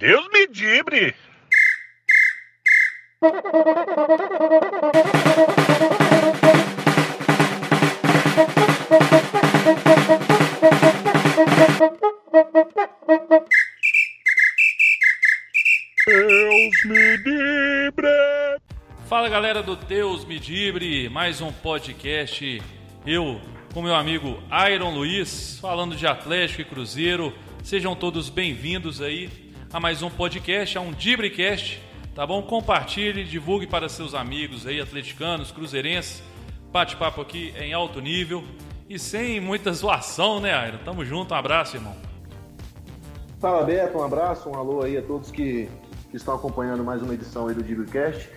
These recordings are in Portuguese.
Deus me dibre! Deus me dibre! Fala galera do Deus me dibre, mais um podcast. Eu com meu amigo Iron Luiz, falando de Atlético e Cruzeiro. Sejam todos bem-vindos aí a mais um podcast, a um Dibrecast, tá bom? Compartilhe, divulgue para seus amigos aí, atleticanos, cruzeirenses. Bate-papo aqui em alto nível e sem muita zoação, né, Iron? Tamo junto, um abraço, irmão. Fala, Beto, um abraço, um alô aí a todos que, que estão acompanhando mais uma edição aí do Dibrecast.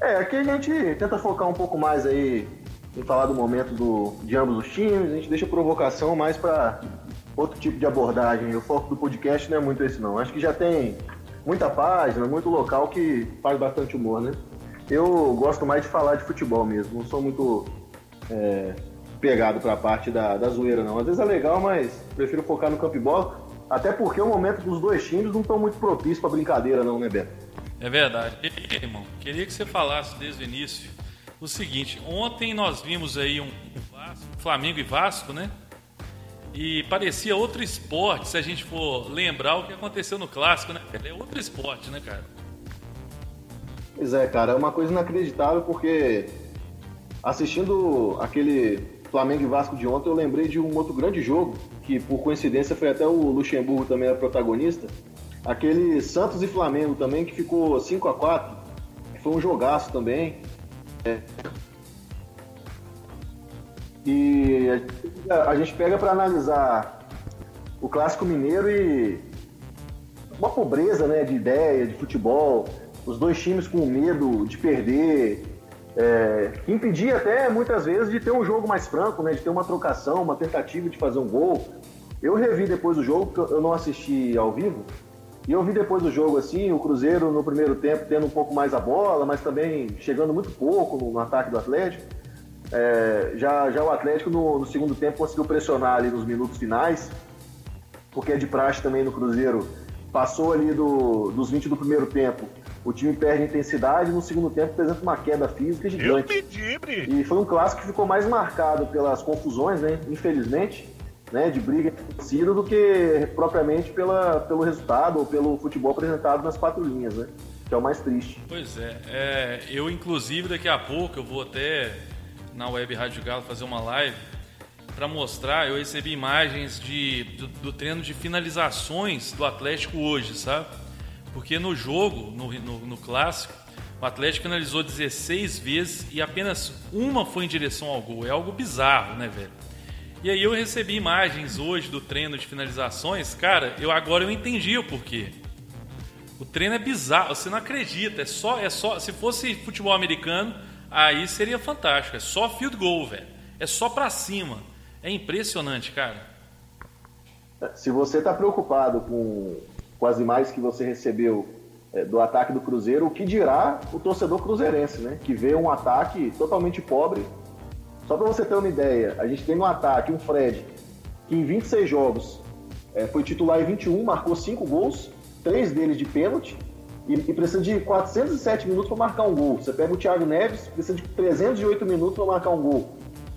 É, aqui a gente tenta focar um pouco mais aí em falar do momento do, de ambos os times, a gente deixa provocação mais para outro tipo de abordagem. O foco do podcast não é muito esse não. Acho que já tem muita página, muito local que faz bastante humor, né? Eu gosto mais de falar de futebol mesmo, não sou muito é, pegado para a parte da, da zoeira não. Às vezes é legal, mas prefiro focar no campo e bola, até porque o momento dos dois times não estão muito propícios para brincadeira não, né, Beto? É verdade. irmão, queria que você falasse desde o início o seguinte: ontem nós vimos aí um, Vasco, Flamengo e Vasco, né? E parecia outro esporte, se a gente for lembrar o que aconteceu no clássico, né? É outro esporte, né, cara? Pois é, cara, é uma coisa inacreditável porque assistindo aquele Flamengo e Vasco de ontem, eu lembrei de um outro grande jogo, que por coincidência foi até o Luxemburgo também era protagonista. Aquele Santos e Flamengo também, que ficou 5 a 4 Foi um jogaço também. É. E a gente pega para analisar o clássico mineiro e uma pobreza né, de ideia, de futebol, os dois times com medo de perder, é, que impedia até muitas vezes de ter um jogo mais franco, né, de ter uma trocação, uma tentativa de fazer um gol. Eu revi depois do jogo, eu não assisti ao vivo, e eu vi depois do jogo assim, o Cruzeiro no primeiro tempo tendo um pouco mais a bola, mas também chegando muito pouco no, no ataque do Atlético. É, já, já o Atlético no, no, segundo tempo conseguiu pressionar ali nos minutos finais, porque é de praxe também no Cruzeiro. Passou ali do, dos 20 do primeiro tempo, o time perde intensidade, no segundo tempo apresenta uma queda física gigante. E foi um clássico que ficou mais marcado pelas confusões, né? Infelizmente né, de briga torcida do que propriamente pela, pelo resultado ou pelo futebol apresentado nas quatro linhas, né? Que é o mais triste. Pois é, é eu inclusive daqui a pouco eu vou até na web Rádio Galo fazer uma live para mostrar, eu recebi imagens de, do, do, treino de finalizações do Atlético hoje, sabe? Porque no jogo, no, no, no clássico, o Atlético finalizou 16 vezes e apenas uma foi em direção ao gol. É algo bizarro, né, velho? E aí eu recebi imagens hoje do treino de finalizações. Cara, eu agora eu entendi o porquê. O treino é bizarro, você não acredita. É só, é só. Se fosse futebol americano, aí seria fantástico. É só field goal, velho. É só pra cima. É impressionante, cara. Se você está preocupado com, com as imagens que você recebeu é, do ataque do Cruzeiro, o que dirá o torcedor cruzeirense, né? Que vê um ataque totalmente pobre só para você ter uma ideia, a gente tem no ataque um Fred que em 26 jogos é, foi titular em 21, marcou 5 gols, 3 deles de pênalti, e, e precisa de 407 minutos para marcar um gol. Você pega o Thiago Neves, precisa de 308 minutos para marcar um gol.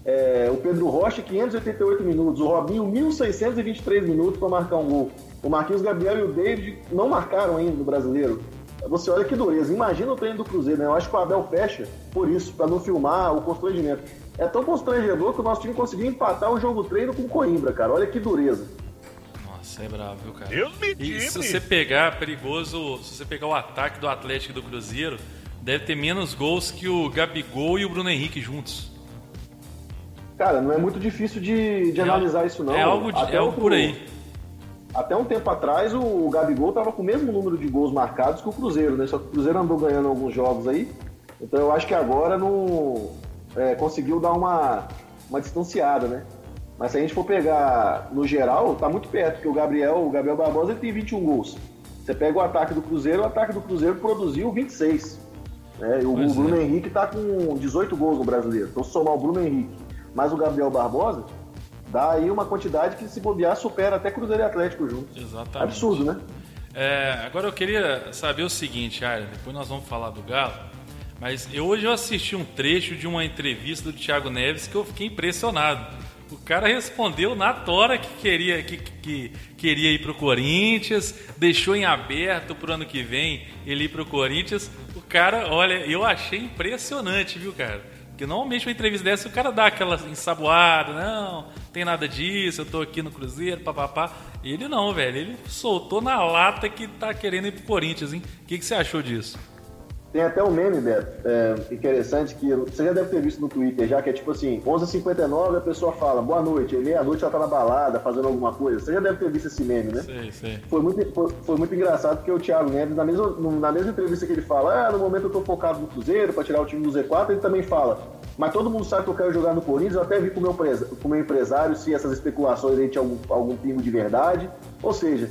É, o Pedro Rocha, 588 minutos. O Robinho, 1.623 minutos para marcar um gol. O Marquinhos Gabriel e o David não marcaram ainda no brasileiro. Você olha que dureza. Imagina o treino do Cruzeiro, né? Eu acho que o Abel fecha por isso, para não filmar o constrangimento. É tão constrangedor que o nosso time conseguiu empatar o jogo treino com o Coimbra, cara. Olha que dureza. É bravo, viu, cara? Deus me e se você pegar perigoso, se você pegar o ataque do Atlético e do Cruzeiro, deve ter menos gols que o Gabigol e o Bruno Henrique juntos. Cara, não é muito difícil de, de é analisar isso, não. É algo, de, é algo por aí. Até um tempo atrás, o Gabigol estava com o mesmo número de gols marcados que o Cruzeiro, né? Só que o Cruzeiro andou ganhando alguns jogos aí. Então eu acho que agora não é, conseguiu dar uma, uma distanciada, né? Mas se a gente for pegar no geral, tá muito perto, porque o Gabriel, o Gabriel Barbosa ele tem 21 gols. Você pega o ataque do Cruzeiro, o ataque do Cruzeiro produziu 26. Né? o, o Bruno é. Henrique tá com 18 gols no brasileiro. Então, se somar o Bruno Henrique mais o Gabriel Barbosa, dá aí uma quantidade que, se bobear, supera até Cruzeiro e Atlético juntos. Exatamente. Absurdo, né? É, agora eu queria saber o seguinte, Arlen, depois nós vamos falar do Galo, mas eu, hoje eu assisti um trecho de uma entrevista do Thiago Neves que eu fiquei impressionado. O cara respondeu na tora que queria, que, que queria ir para o Corinthians, deixou em aberto para o ano que vem ele ir para o Corinthians. O cara, olha, eu achei impressionante, viu, cara? Porque normalmente uma entrevista dessa o cara dá aquela ensaboada, não, tem nada disso, eu tô aqui no Cruzeiro, papapá. Ele não, velho, ele soltou na lata que tá querendo ir pro Corinthians, hein? O que, que você achou disso? Tem até um meme, Beto, é, interessante, que você já deve ter visto no Twitter já, que é tipo assim, 11h59 a pessoa fala, boa noite, e meia-noite ela tá na balada, fazendo alguma coisa. Você já deve ter visto esse meme, né? Sei, sei. Foi muito, foi, foi muito engraçado, porque o Thiago Neves, na mesma, na mesma entrevista que ele fala, ah, no momento eu tô focado no Cruzeiro, pra tirar o time do Z4, ele também fala, mas todo mundo sabe que eu quero jogar no Corinthians, eu até vi com o meu, com meu empresário se essas especulações aí tinham algum, algum pingo de verdade. Ou seja,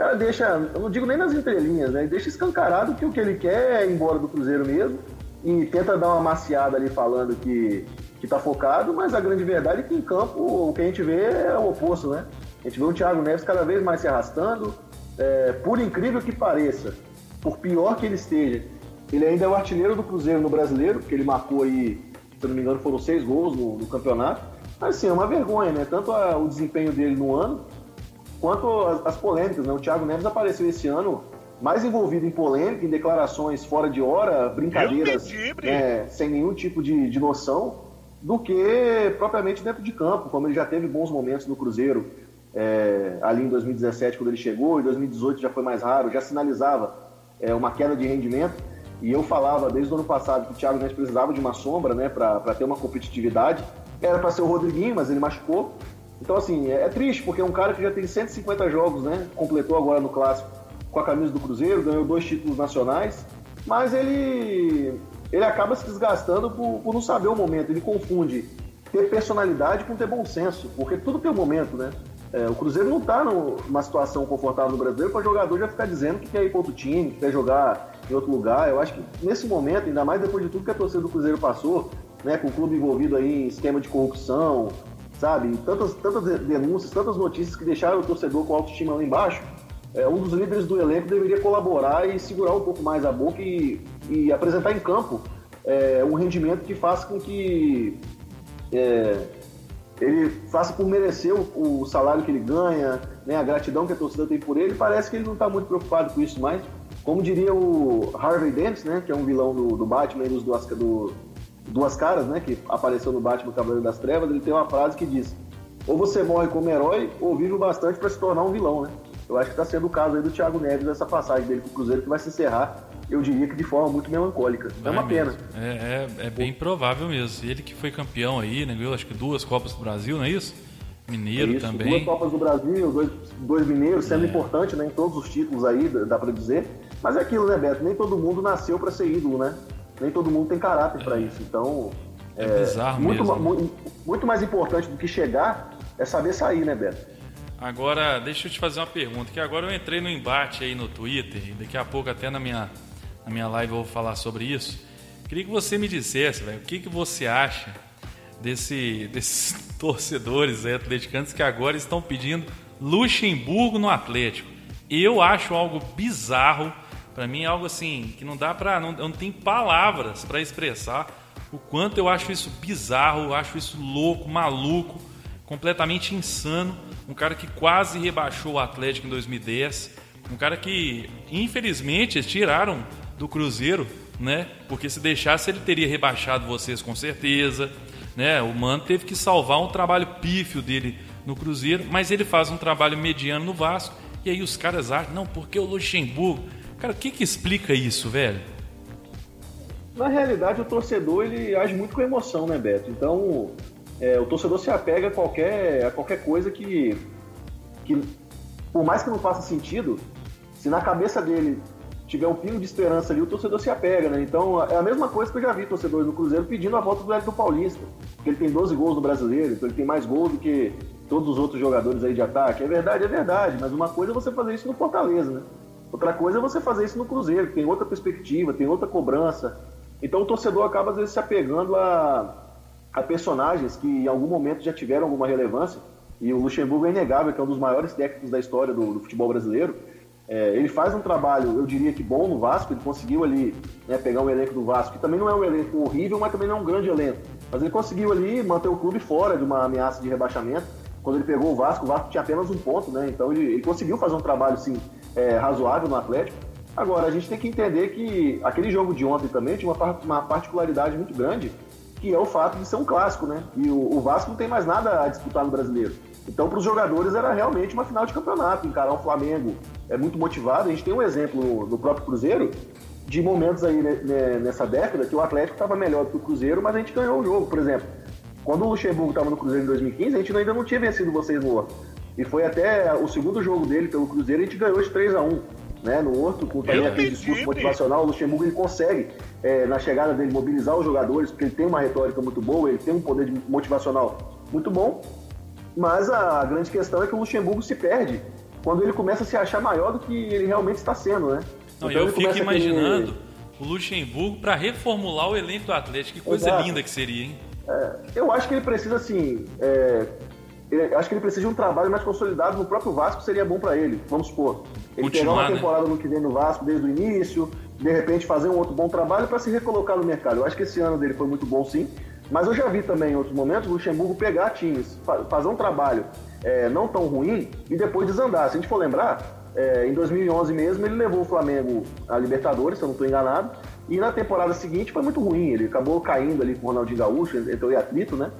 cara deixa, eu não digo nem nas entrelinhas, né? Deixa escancarado que o que ele quer é ir embora do Cruzeiro mesmo e tenta dar uma maciada ali falando que, que tá focado, mas a grande verdade é que em campo o que a gente vê é o oposto, né? A gente vê o Thiago Neves cada vez mais se arrastando, é, por incrível que pareça, por pior que ele esteja, ele ainda é o artilheiro do Cruzeiro no Brasileiro, porque ele marcou aí, se não me engano, foram seis gols no, no campeonato. Mas assim, é uma vergonha, né? Tanto a, o desempenho dele no ano, Quanto às, polêmicas, né? o Thiago Neves apareceu esse ano mais envolvido em polêmica, em declarações fora de hora, brincadeiras né, sem nenhum tipo de, de noção, do que propriamente dentro de campo, como ele já teve bons momentos no Cruzeiro é, ali em 2017, quando ele chegou, em 2018 já foi mais raro, já sinalizava é, uma queda de rendimento. E eu falava desde o ano passado que o Thiago Neves precisava de uma sombra né, para ter uma competitividade. Era para ser o Rodriguinho, mas ele machucou. Então, assim, é, é, triste, porque é um cara que já tem 150 jogos, né? Completou agora no Clássico com a camisa do Cruzeiro, ganhou dois títulos nacionais, mas ele, ele acaba se desgastando por, por não saber o momento. Ele confunde ter personalidade com ter bom senso, porque tudo tem um momento, né? É, o Cruzeiro não está numa situação confortável no brasileiro para o jogador já ficar dizendo que quer ir para outro time, que quer jogar em outro lugar. Eu acho que nesse momento, ainda mais depois de tudo que a torcida do Cruzeiro passou, né, com o clube envolvido aí em esquema de corrupção, sabe? Tantas, tantas denúncias, tantas notícias que deixaram o torcedor com autoestima lá embaixo. É, um dos líderes do elenco deveria colaborar e segurar um pouco mais a boca e, e apresentar em campo é, um rendimento que faça com que é, ele faça por merecer o, o, salário que ele ganha, né, a gratidão que a torcida tem por ele. Parece que ele não está muito preocupado com isso mais. Como diria o Harvey Dent, né, que é um vilão do, do Batman e dos, do, Duas Caras, né, que apareceu no Batman Cavaleiro das Trevas, ele tem uma frase que diz: ou você morre como herói, ou vive o bastante para se tornar um vilão, né? Eu acho que está sendo o caso aí do Thiago Neves, essa passagem dele pro Cruzeiro, que vai se encerrar, eu diria que de forma muito melancólica. É vai é uma mesmo. pena. É, é, é, bem provável mesmo. Ele que foi campeão aí, né? Ganhou acho que duas Copas do Brasil, não é isso? Mineiro é isso, também. Duas Copas do Brasil, dois, dois mineiros, sendo é. importante né, em todos os títulos aí, dá para dizer. Mas é aquilo, né, Beto? Nem todo mundo nasceu para ser ídolo, né? Nem todo mundo tem caráter para isso. Então, é, é bizarro muito, mesmo. Muito, muito mais importante do que chegar é saber sair, né, Beto? Agora, deixa eu te fazer uma pergunta, que agora eu entrei no embate aí no Twitter, e daqui a pouco até na minha, na minha live eu vou falar sobre isso. Queria que você me dissesse, velho, o que, que você acha desse, desses torcedores aí, atleticanos que agora estão pedindo Luxemburgo no Atlético. Eu acho algo bizarro para mim é algo assim que não dá para não, não tem palavras para expressar o quanto eu acho isso bizarro, eu acho isso louco, maluco, completamente insano. Um cara que quase rebaixou o Atlético em 2010, um cara que infelizmente tiraram do Cruzeiro, né? Porque se deixasse ele teria rebaixado vocês com certeza, né? O Mano teve que salvar um trabalho pífio dele no Cruzeiro, mas ele faz um trabalho mediano no Vasco. E aí os caras acham, não, porque o Luxemburgo Cara, o que que explica isso, velho? Na realidade, o torcedor ele age muito com emoção, né, Beto? Então, é, o torcedor se apega a qualquer, a qualquer coisa que, que, por mais que não faça sentido, se na cabeça dele tiver um pingo de esperança ali, o torcedor se apega, né? Então, é a mesma coisa que eu já vi torcedores do Cruzeiro pedindo a volta do Hélio Paulista, porque ele tem 12 gols no Brasileiro, então ele tem mais gols do que todos os outros jogadores aí de ataque. É verdade, é verdade, mas uma coisa é você fazer isso no Fortaleza, né? Outra coisa é você fazer isso no Cruzeiro, que tem outra perspectiva, tem outra cobrança. Então o torcedor acaba às vezes se apegando a, a personagens que em algum momento já tiveram alguma relevância. E o Luxemburgo é inegável, que é um dos maiores técnicos da história do, do futebol brasileiro. É, ele faz um trabalho, eu diria que bom no Vasco, ele conseguiu ali né, pegar um elenco do Vasco, que também não é um elenco horrível, mas também não é um grande elenco. Mas ele conseguiu ali manter o clube fora de uma ameaça de rebaixamento. Quando ele pegou o Vasco, o Vasco tinha apenas um ponto, né? Então ele, ele conseguiu fazer um trabalho assim, é, razoável no Atlético. Agora, a gente tem que entender que aquele jogo de ontem também tinha uma, uma particularidade muito grande, que é o fato de ser um clássico, né? E o, o Vasco não tem mais nada a disputar no brasileiro. Então, para os jogadores, era realmente uma final de campeonato. Encarar o Flamengo é muito motivado. A gente tem um exemplo no próprio Cruzeiro de momentos aí nessa década que o Atlético estava melhor do que o Cruzeiro, mas a gente ganhou o jogo. Por exemplo, quando o Luxemburgo estava no Cruzeiro em 2015, a gente ainda não tinha vencido vocês no Horto. E foi até o segundo jogo dele pelo Cruzeiro, a gente ganhou de 3 a 1 né, no Horto, com também aquele discurso motivacional. O Luxemburgo ele consegue, é, na chegada dele, mobilizar os jogadores, porque ele tem uma retórica muito boa, ele tem um poder motivacional muito bom. Mas a grande questão é que o Luxemburgo se perde quando ele começa a se achar maior do que ele realmente está sendo, né? Não, então eu fico imaginando o Luxemburgo para reformular o elenco do Atlético. Que coisa Exato. linda que seria, hein? É, eu acho que ele precisa, assim. É, acho que ele precisa de um trabalho mais consolidado no próprio Vasco, seria bom para ele. Vamos supor. Ele Continuar, pegar uma temporada né? no que vem no Vasco desde o início, de repente fazer um outro bom trabalho para se recolocar no mercado. Eu acho que esse ano dele foi muito bom, sim. Mas eu já vi também em outros momentos o Luxemburgo pegar times, fazer um trabalho é, não tão ruim e depois desandar. Se a gente for lembrar, é, em 2011 mesmo ele levou o Flamengo à Libertadores, se eu não estou enganado, e na temporada seguinte foi muito ruim. Ele acabou caindo ali com o Ronaldinho Gaúcho, entrou em atrito, né?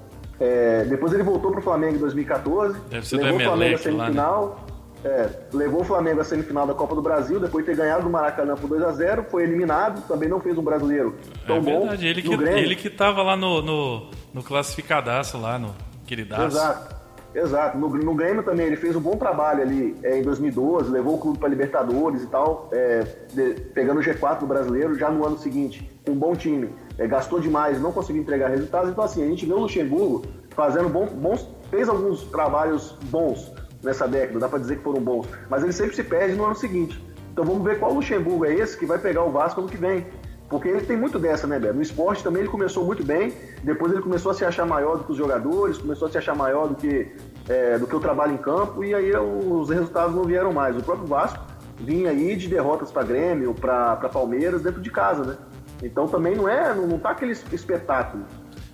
É, depois ele voltou para o Flamengo em 2014, levou o Flamengo à semifinal. Lá, né? É, levou o Flamengo à semifinal da Copa do Brasil, depois de ter ganhado do Maracanã por 2 a 0 foi eliminado, também não fez um brasileiro tão é bom. Ele que, ele que tava lá no, no, no classificadaço lá, no queridaço. Exato. Exato. No, no Grêmio também ele fez um bom trabalho ali é, em 2012, levou o clube para Libertadores e tal, é, de, pegando o G4 do brasileiro já no ano seguinte, com um bom time. É, gastou demais, não conseguiu entregar resultados. Então, assim, a gente vê o Luxemburgo fazendo bom, bons. fez alguns trabalhos bons nessa década, dá para dizer que foram bons, mas ele sempre se perde no ano seguinte. Então vamos ver qual Luxemburgo é esse que vai pegar o Vasco ano que vem. Porque ele tem muito dessa, né, Beto? No esporte também ele começou muito bem, depois ele começou a se achar maior do que os jogadores, começou a se achar maior do que, é, do que o trabalho em campo, e aí os resultados não vieram mais. O próprio Vasco vinha aí de derrotas para Grêmio, para Palmeiras, dentro de casa, né? Então também não é, não, não tá aquele espetáculo.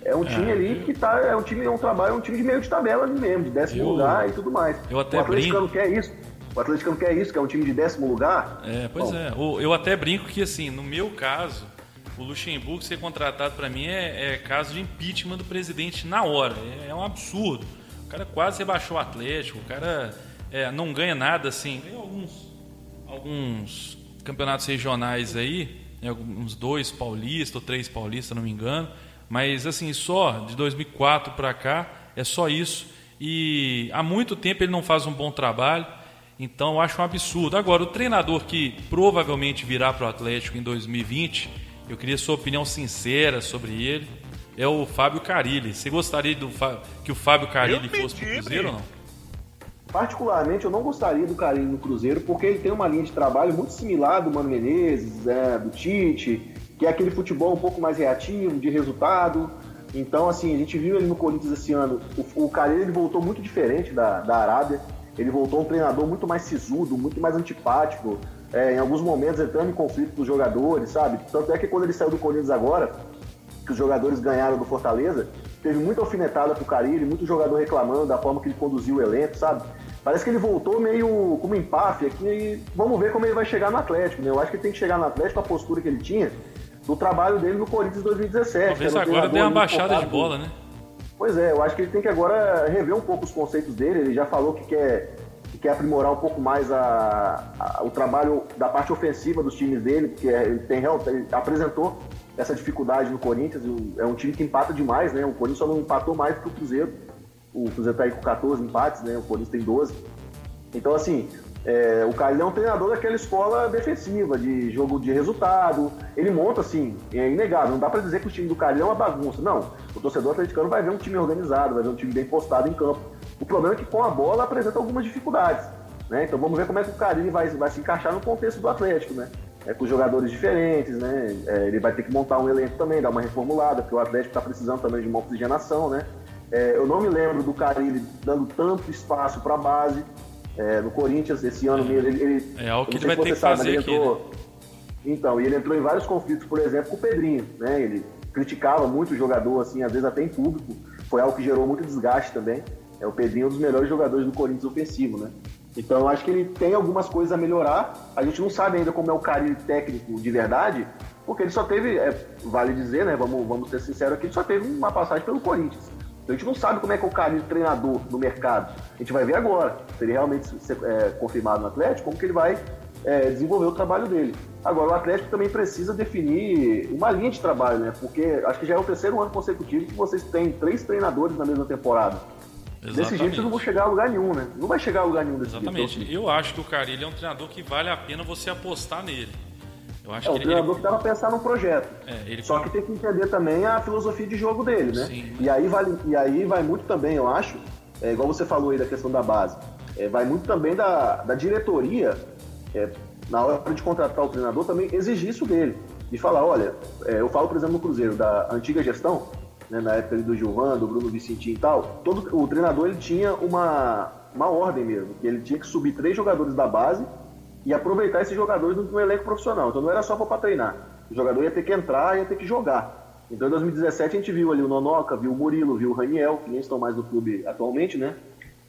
É um time é, ali que tá. É um time, é um trabalho, é um time de meio de tabela ali mesmo, de décimo eu, lugar e tudo mais. Eu até o Atlético brinco. quer isso. O Atlético quer isso, que é um time de décimo lugar. É, pois Bom. é. Eu até brinco que, assim, no meu caso, o Luxemburgo ser contratado para mim é, é, caso de impeachment do presidente na hora. É, é, um absurdo. O cara quase rebaixou o Atlético, o cara é, não ganha nada assim. Tem alguns, alguns campeonatos regionais aí, né, uns dois paulistas ou três paulistas, não me engano. Mas assim, só de 2004 para cá é só isso. E há muito tempo ele não faz um bom trabalho. Então eu acho um absurdo. Agora, o treinador que provavelmente virá para o Atlético em 2020, eu queria sua opinião sincera sobre ele, é o Fábio Carilli. Você gostaria do, que o Fábio Carilli fosse para o Cruzeiro ou não? Particularmente, eu não gostaria do Carilli no Cruzeiro, porque ele tem uma linha de trabalho muito similar do Mano Menezes, é, do Tite que é aquele futebol um pouco mais reativo, de resultado. Então, assim, a gente viu ele no Corinthians esse ano. O, o ele voltou muito diferente da, da Arábia. Ele voltou um treinador muito mais sisudo, muito mais antipático. É, em alguns momentos entrando em conflito com os jogadores, sabe? Tanto é que quando ele saiu do Corinthians agora, que os jogadores ganharam do Fortaleza, teve muita alfinetada pro Carilli, muito jogador reclamando da forma que ele conduziu o elenco, sabe? Parece que ele voltou meio como empáfia aqui e vamos ver como ele vai chegar no Atlético, né? Eu acho que ele tem que chegar no Atlético, a postura que ele tinha, do trabalho dele no Corinthians 2017. Talvez agora dê uma baixada de bola, né? Pois é, eu acho que ele tem que agora rever um pouco os conceitos dele. Ele já falou que quer, que quer aprimorar um pouco mais a, a, o trabalho da parte ofensiva dos times dele, porque ele, tem, ele apresentou essa dificuldade no Corinthians. É um time que empata demais, né? O Corinthians só não empatou mais que o Cruzeiro. O Cruzeiro está aí com 14 empates, né? O Corinthians tem 12. Então, assim, é, o Carilho é um treinador daquela escola defensiva, de jogo de resultado. Ele monta, assim, é inegável. Não dá para dizer que o time do Carilho é uma bagunça. Não. O torcedor atleticano vai ver um time organizado, vai ver um time bem postado em campo. O problema é que com a bola apresenta algumas dificuldades. Né? Então vamos ver como é que o Carilho vai, vai se encaixar no contexto do Atlético, né? É, com jogadores diferentes, né? É, ele vai ter que montar um elenco também, dar uma reformulada, porque o Atlético está precisando também de uma oxigenação, né? É, eu não me lembro do Carilli dando tanto espaço para a base. É, no Corinthians, esse ano mesmo, ele, ele- É algo que eu não ele vai ter que sabe, fazer aqui, entrou- Então, e ele entrou em vários conflitos, por exemplo, com o Pedrinho, né? Ele criticava muito o jogador, assim, às vezes até em público. Foi algo que gerou muito desgaste também. É o Pedrinho é um dos melhores jogadores do Corinthians ofensivo, né? Então, acho que ele tem algumas coisas a melhorar. A gente não sabe ainda como é o Carilli técnico de verdade, porque ele só teve, é, vale dizer, né? Vamos, vamos ser sinceros aqui, ele só teve uma passagem pelo Corinthians. Então, a gente não sabe como é que é o Carilli treinador no mercado. A gente vai ver agora, se ele realmente ser é, confirmado no Atlético, como que ele vai é, desenvolver o trabalho dele. Agora, o Atlético também precisa definir uma linha de trabalho, né? Porque acho que já é o terceiro ano consecutivo que vocês têm três treinadores na mesma temporada. Desse jeito não vão chegar a lugar nenhum, né? Não vai chegar a lugar nenhum desse Exatamente. jeito. Eu acho que o Carilli é um treinador que vale a pena você apostar nele. Eu acho É, o que ele, treinador que dá pra pensar num projeto. É, ele- Só que tem que entender também a filosofia de jogo dele, né? Sim. E, aí vale, e aí vai muito também, eu acho, é, igual você falou aí da questão da base, é, vai muito também da, da diretoria, é, na hora de contratar o treinador, também exigir isso dele. De falar, olha, é, eu falo, por exemplo, no Cruzeiro, da antiga gestão, né, na época ali do Gilvan, do Bruno Vicentinho e tal, todo, o treinador ele tinha uma, uma ordem mesmo, que ele tinha que subir três jogadores da base e aproveitar esses jogadores no, no elenco profissional. Então não era só para treinar. O jogador ia ter que entrar, ia ter que jogar. Então em 2017 a gente viu ali o Nonoca, viu o Murilo, viu o Raniel, que nem estão mais no clube atualmente, né?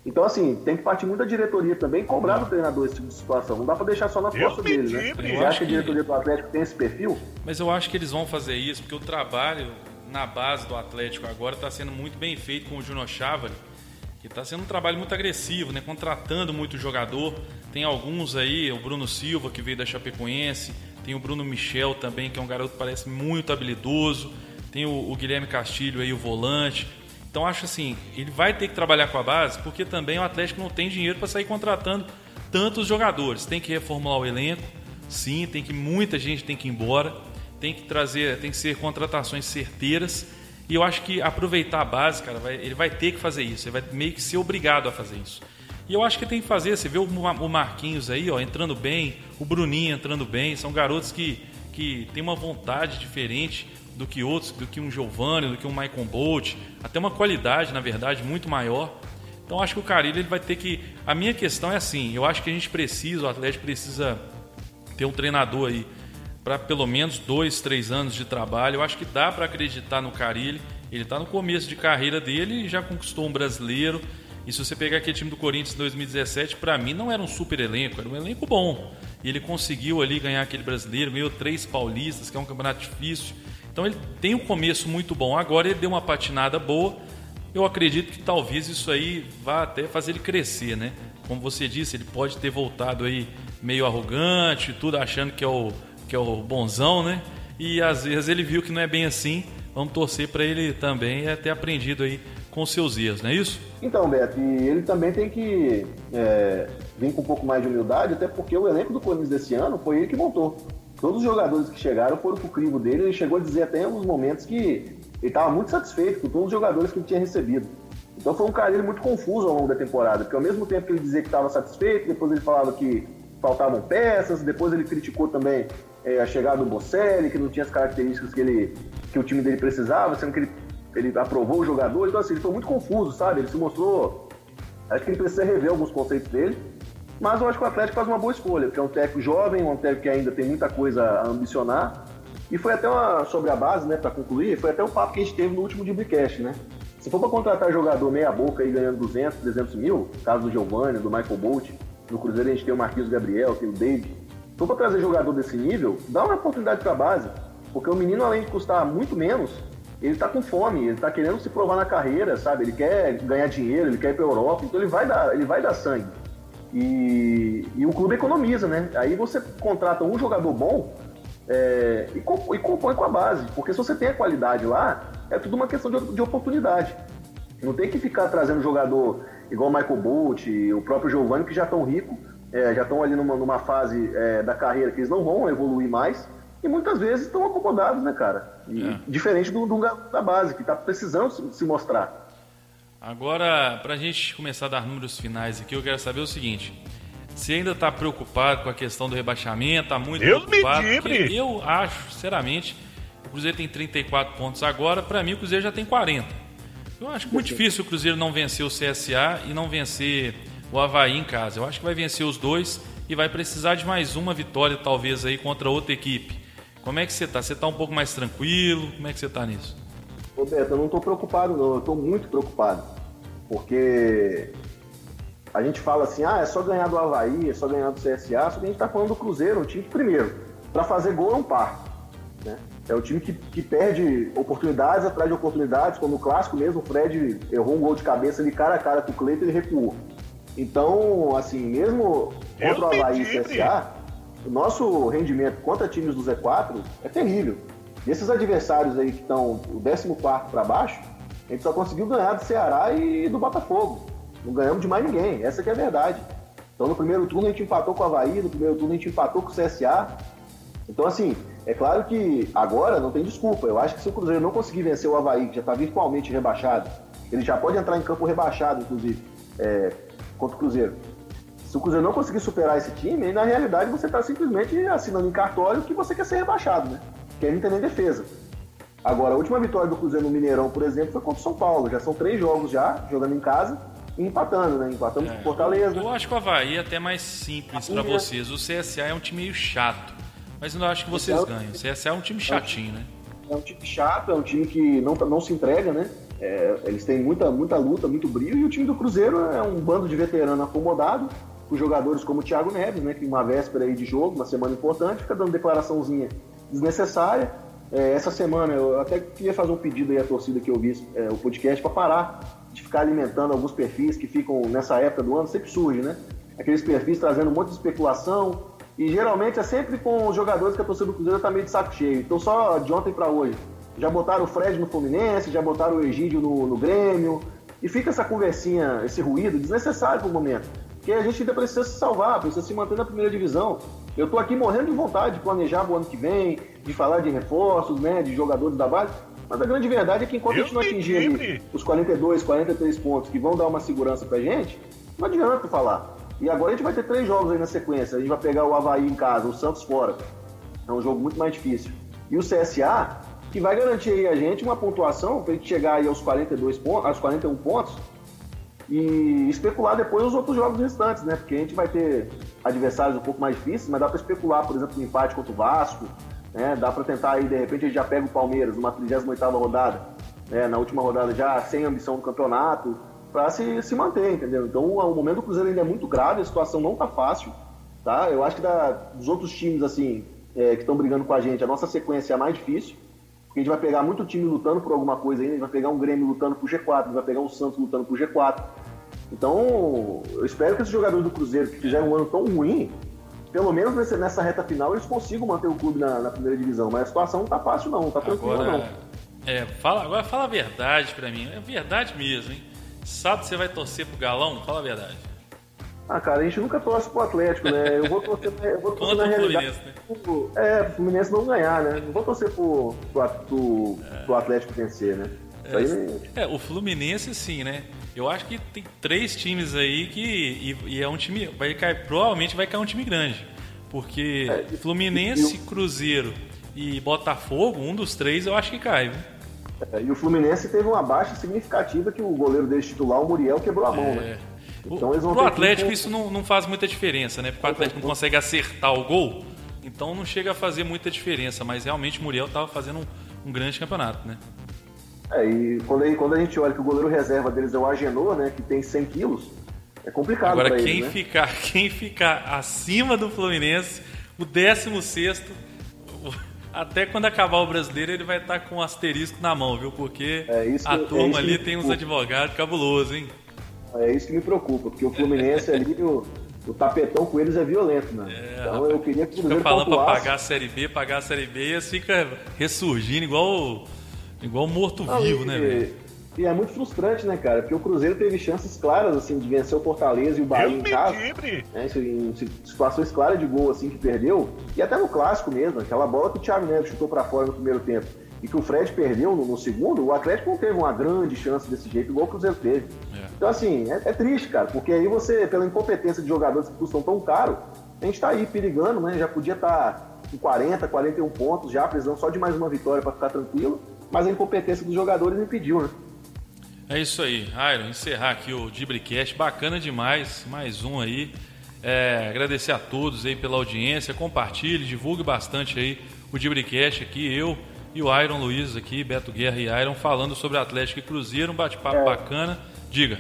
Então, assim, tem que partir muito da diretoria também cobrar do treinador esse tipo de situação. Não dá para deixar só costas me dele, né? Você acha que a diretoria do Atlético tem esse perfil? Mas eu acho que eles vão fazer isso, porque o trabalho na base do Atlético agora está sendo muito bem feito com o Júnior Chávali, que está sendo um trabalho muito agressivo, né? contratando muito jogador. Tem alguns aí, o Bruno Silva, que veio da Chapecoense, tem o Bruno Michel também, que é um garoto que parece muito habilidoso, tem o, o Guilherme Castilho aí, o volante. Então acho assim, ele vai ter que trabalhar com a base, porque também o Atlético não tem dinheiro para sair contratando tantos jogadores. Tem que reformular o elenco, sim, tem que muita gente tem que ir embora, tem que trazer, tem que ser contratações certeiras. E eu acho que aproveitar a base, cara, vai- ele vai ter que fazer isso, ele vai meio que ser obrigado a fazer isso. E eu acho que tem que fazer, você vê o Ma- o Marquinhos aí, ó, entrando bem, o Bruninho entrando bem, são garotos que, que têm uma vontade diferente do que outros, do que um Giovanni, do que um Michael Bolt, até uma qualidade, na verdade, muito maior. Então acho que o Carilho ele vai ter que. A minha questão é assim, eu acho que a gente precisa, o Atlético precisa ter um treinador aí para pelo menos dois, três anos de trabalho. Eu acho que dá para acreditar no Carilli. Ele está no começo de carreira dele e já conquistou um brasileiro. E se você pegar aquele time do Corinthians em 2017, para mim não era um super elenco, era um elenco bom. E ele conseguiu ali ganhar aquele brasileiro, ganhou três paulistas, que é um campeonato difícil. Então ele tem um começo muito bom. Agora ele deu uma patinada boa. Eu acredito que talvez isso aí vá até fazer ele crescer, né? Como você disse, ele pode ter voltado aí meio arrogante, tudo achando que é o que é o bonzão, né? E às vezes ele viu que não é bem assim. Vamos torcer para ele também é ter aprendido aí com seus erros, não é isso? Então, Beto, ele também tem que é, vir com um pouco mais de humildade, até porque o elenco do Corinthians desse ano foi ele que montou. Todos os jogadores que chegaram foram pro crivo dele, ele chegou a dizer até em alguns momentos que ele estava muito satisfeito com todos os jogadores que ele tinha recebido. Então foi um cara muito confuso ao longo da temporada, porque ao mesmo tempo que ele dizia que estava satisfeito, depois ele falava que faltavam peças, depois ele criticou também é, a chegada do Bocelli, que não tinha as características que, ele, que o time dele precisava, sendo que ele, ele aprovou o jogador. Então, assim, ele foi muito confuso, sabe? Ele se mostrou. Acho que ele precisa rever alguns conceitos dele. Mas eu acho que o Atlético faz uma boa escolha, porque é um técnico jovem, um técnico que ainda tem muita coisa a ambicionar. E foi até uma, sobre a base, né, para concluir, foi até o papo que a gente teve no último Dibcast, né? Se for para contratar jogador meia boca aí ganhando 200, 300 mil, caso do Giovanni, do Michael Bolt, no Cruzeiro a gente tem o Marquinhos Gabriel, tem o David. For para trazer jogador desse nível, dá uma oportunidade para a base, porque o menino, além de custar muito menos, ele tá com fome, ele tá querendo se provar na carreira, sabe? Ele quer ganhar dinheiro, ele quer ir pra Europa, então ele vai dar, ele vai dar sangue. E, e o clube economiza, né? Aí você contrata um jogador bom é, e, e compõe com a base, porque se você tem a qualidade lá, é tudo uma questão de, de oportunidade. Não tem que ficar trazendo jogador igual o Michael Bolt, o próprio Giovanni, que já estão ricos, é, já estão ali numa, numa fase é, da carreira que eles não vão evoluir mais, e muitas vezes estão acomodados, né, cara? E- É. Diferente do, do da base, que está precisando se, se mostrar. Agora, para a gente começar a dar números finais aqui, eu quero saber o seguinte: você ainda está preocupado com a questão do rebaixamento? Está muito Deus me preocupado? eu acho, sinceramente, o Cruzeiro tem 34 pontos agora, para mim o Cruzeiro já tem 40. Eu acho muito difícil o Cruzeiro não vencer o CSA e não vencer o Havaí em casa. Eu acho que vai vencer os dois e vai precisar de mais uma vitória, talvez, aí contra outra equipe. Como é que você está? Você está um pouco mais tranquilo? Como é que você está nisso? Roberto, eu não estou preocupado, não. Eu estou muito preocupado. Porque a gente fala assim, ah, é só ganhar do Havaí, é só ganhar do CSA, só que a gente está falando do Cruzeiro, um time que, primeiro, para fazer gol é um par. Né? É o time que, que perde oportunidades atrás de oportunidades, como no clássico mesmo, o Fred errou um gol de cabeça ali cara a cara com o Cleiton e recuou. Então, assim, mesmo contra o Havaí e CSA, o nosso rendimento contra times do Z4 é terrível. Desses adversários aí que estão o 14 para baixo, a gente só conseguiu ganhar do Ceará e do Botafogo. Não ganhamos de mais ninguém, essa que é a verdade. Então no primeiro turno a gente empatou com o Havaí, no primeiro turno a gente empatou com o CSA. Então assim, é claro que agora não tem desculpa. Eu acho que se o Cruzeiro não conseguir vencer o Havaí, que já está virtualmente rebaixado, ele já pode entrar em campo rebaixado, inclusive, é, contra o Cruzeiro. Se o Cruzeiro não conseguir superar esse time, aí na realidade você está simplesmente assinando em cartório que você quer ser rebaixado, né? Quer não tem nem defesa. Agora, a última vitória do Cruzeiro no Mineirão, por exemplo, foi contra o São Paulo. Já são três jogos já, jogando em casa e empatando, né? Empatamos é, com Fortaleza. Eu, eu acho que o Havaí é até mais simples para vocês. O CSA é um time meio chato. Mas eu não acho que vocês então, ganham. O CSA é um time chatinho, né? É um time chato, é um time que não, não se entrega, né? É, eles têm muita, muita luta, muito brilho. E o time do Cruzeiro é um bando de veterano acomodado, com jogadores como o Thiago Neves, né? Que uma véspera aí de jogo, uma semana importante, fica dando declaraçãozinha desnecessária. É, essa semana eu até queria fazer um pedido aí à torcida que eu vi é, o podcast para parar de ficar alimentando alguns perfis que ficam nessa época do ano, sempre surge, né? Aqueles perfis trazendo um monte de especulação e geralmente é sempre com os jogadores que a torcida do Cruzeiro tá meio de saco cheio. Então só de ontem para hoje. Já botaram o Fred no Fluminense, já botaram o Egídio no, no Grêmio. E fica essa conversinha, esse ruído desnecessário pro momento. Porque a gente ainda precisa se salvar, precisa se manter na primeira divisão. Eu estou aqui morrendo de vontade de planejar o ano que vem, de falar de reforços, né, de jogadores da base. Mas a grande verdade é que enquanto a gente não atingir os 42, 43 pontos que vão dar uma segurança pra gente, não adianta falar. E agora a gente vai ter três jogos aí na sequência. A gente vai pegar o Havaí em casa, o Santos fora. É um jogo muito mais difícil. E o CSA, que vai garantir a gente uma pontuação para gente chegar aos 42 pontos, aos 41 pontos, e especular depois os outros jogos restantes, né? Porque a gente vai ter adversários um pouco mais difíceis, mas dá para especular, por exemplo, um empate contra o Vasco, né? Dá para tentar aí, de repente, a gente já pega o Palmeiras numa 38ª rodada, né? Na última rodada já sem ambição no campeonato, para se, se manter, entendeu? Então, o momento do Cruzeiro ainda é muito grave, a situação não tá fácil, tá? Eu acho que da, dos outros times, assim, é, que estão brigando com a gente, a nossa sequência é a mais difícil, porque a gente vai pegar muito time lutando por alguma coisa ainda, a gente vai pegar um Grêmio lutando por G4, a gente vai pegar um Santos lutando por G4. Então, eu espero que esses jogadores do Cruzeiro que fizeram um ano tão ruim, pelo menos nessa reta final, eles consigam manter o clube na, na primeira divisão. Mas a situação não tá fácil, não, não tá tranquila, não. É, fala, agora fala a verdade pra mim. É verdade mesmo, hein? Sábado você vai torcer pro Galão? Fala a verdade. Ah, cara, a gente nunca torce pro Atlético, né? Eu vou torcer, eu vou torcer na realidade. Fluminense, né? pro, é, pro Fluminense não ganhar, né? Não vou torcer pro, pro, pro, pro Atlético vencer, né? É, é, o Fluminense sim, né? Eu acho que tem três times aí que. E, e, é um time. Vai cair, provavelmente vai cair um time grande. Porque é, Fluminense, e, Cruzeiro e Botafogo, um dos três eu acho que cai, viu? É, e o Fluminense teve uma baixa significativa que o goleiro dele titular, o Muriel, quebrou a mão, né? É. Então, vão Pro Atlético isso não, não faz muita diferença, né? Porque o Atlético não consegue acertar o gol, então não chega a fazer muita diferença. Mas realmente o Muriel estava fazendo um, um grande campeonato, né? É, e quando, aí, quando a gente olha que o goleiro reserva deles é o Agenor, né, que tem 100 quilos, é complicado Agora, quem, ele, né? ficar, quem ficar acima do Fluminense, o 16 até quando acabar o brasileiro, ele vai estar com um asterisco na mão, viu? Porque é a é turma é ali tem uns advogados cabulosos, hein? É isso que me preocupa, porque o Fluminense ali, o, o tapetão com eles é violento, né? É, então rapaz, eu queria que o Cruzeiro Fica falando pontuasse. pra pagar a Série B, pagar a Série B, e eles fica ressurgindo igual Igual morto-vivo, né, velho? E é muito frustrante, né, cara? Porque o Cruzeiro teve chances claras, assim, de vencer o Fortaleza e o Bahia em casa. Né, em situações claras de gol, assim, que perdeu. E até no clássico mesmo, aquela bola que o Thiago Neves chutou para fora no primeiro tempo e que o Fred perdeu no, no, segundo, o Atlético não teve uma grande chance desse jeito, igual o Cruzeiro teve. É. Então, assim, é, é, triste, cara, porque aí você, pela incompetência de jogadores que custam tão caro, a gente tá aí perigando, né? Já podia estar tá com 40, 41 pontos, já precisando só de mais uma vitória para ficar tranquilo mas a incompetência dos jogadores impediu, né? É isso aí, Iron. Encerrar aqui o Dibricast. Bacana demais. Mais um aí. É, agradecer a todos aí pela audiência. Compartilhe, divulgue bastante aí o Dibricast aqui. Eu e o Iron Luiz aqui, Beto Guerra e Iron, falando sobre Atlético e Cruzeiro. Um bate-papo É. bacana. Diga.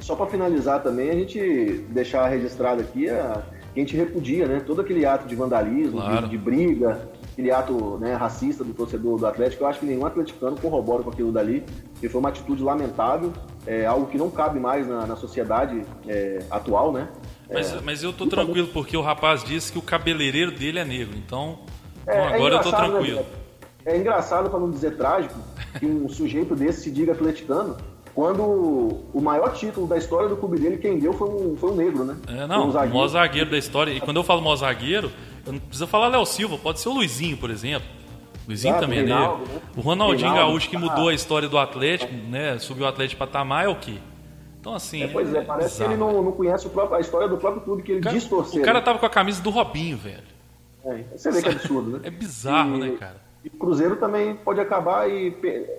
Só para finalizar também, a gente deixar registrado aqui a, que a gente repudia, né? Todo aquele ato de vandalismo, Claro. de, de briga, aquele ato né, racista do torcedor do Atlético. Eu acho que nenhum atleticano corrobora com aquilo dali, porque foi uma atitude lamentável, é algo que não cabe mais na, na sociedade é, atual, né? Mas, mas eu tô tranquilo porque o rapaz disse que o cabeleireiro dele é negro. Então, É, então é agora eu tô né, tranquilo. Beto? É engraçado, para não dizer trágico, que um sujeito desse se diga atleticano, quando o maior título da história do clube dele, quem deu foi um, foi um negro, né? É, não, um o zagueiro. maior zagueiro da história. E quando eu falo maior zagueiro, eu não preciso falar Léo Silva, pode ser o Luizinho, por exemplo. Luizinho Exato, também é Reinaldo, negro. né? O Ronaldinho Reinaldo, Gaúcho que ah. mudou a história do Atlético, né? Subiu o Atlético patamar é o quê? Então, assim. É, pois é, parece que ele não, não conhece o próprio- a história do próprio clube que ele O torcer. o cara né? tava com a camisa do Robinho, velho. É, você vê que absurdo, né? É bizarro, E- né, cara? E o Cruzeiro também pode acabar e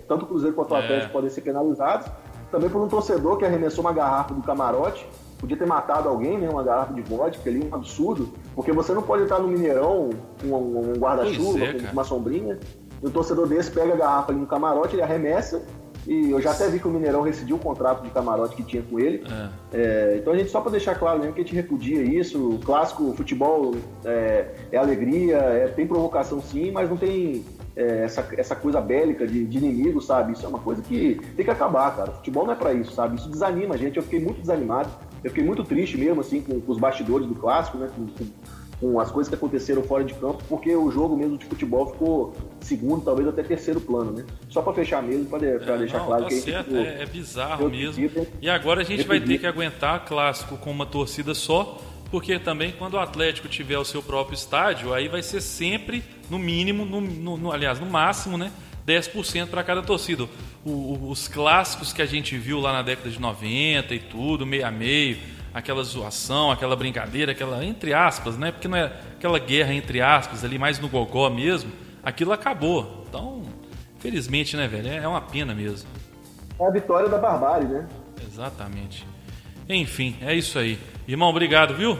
tanto o Cruzeiro quanto o É. Atlético podem ser penalizados. Também por um torcedor que arremessou uma garrafa do camarote, podia ter matado alguém, né? Uma garrafa de vodka ali, um absurdo. Porque você não pode estar no Mineirão com um, um guarda-chuva, é, com uma sombrinha. E um torcedor desse pega a garrafa ali no camarote, ele arremessa. E eu já até vi que o Mineirão rescindiu o contrato de camarote que tinha com ele. É. É, então a gente só para deixar claro mesmo que a gente repudia isso. O clássico, o futebol é, é alegria, é- tem provocação sim, mas não tem é, essa, essa coisa bélica de, de inimigo, sabe? Isso é uma coisa que tem que acabar, cara. O futebol não é para isso, sabe? Isso desanima a gente. Eu fiquei muito desanimado, eu fiquei muito triste mesmo, assim, com, com os bastidores do clássico, né? Com, com- com as coisas que aconteceram fora de campo, porque o jogo mesmo de futebol ficou segundo, talvez até terceiro plano, né? Só para fechar mesmo, para É, deixar não, claro tá que certo, ficou- é, é bizarro mesmo. hein? E agora a gente vai ter que aguentar clássico com uma torcida só, porque também quando o Atlético tiver o seu próprio estádio, aí vai ser sempre, no mínimo, no, no- no- aliás, no máximo, né? 10% para cada torcida. O- o- os clássicos que a gente viu lá na década de 90 e tudo, meio a meio, aquela zoação, aquela brincadeira, aquela entre aspas, né? Porque não é aquela guerra entre aspas ali, mais no gogó mesmo, aquilo acabou. Então, felizmente, né, velho? É é uma pena mesmo. É a vitória da barbárie, né? Exatamente. Enfim, é isso aí. Irmão, obrigado, viu?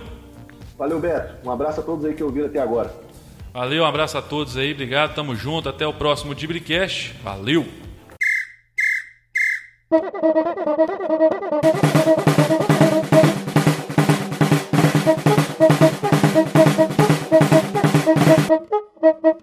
Valeu, Beto. Um abraço a todos aí que ouviram até agora. Valeu, um abraço a todos aí, obrigado, tamo junto, até o próximo Dibricast. Valeu! Thank you.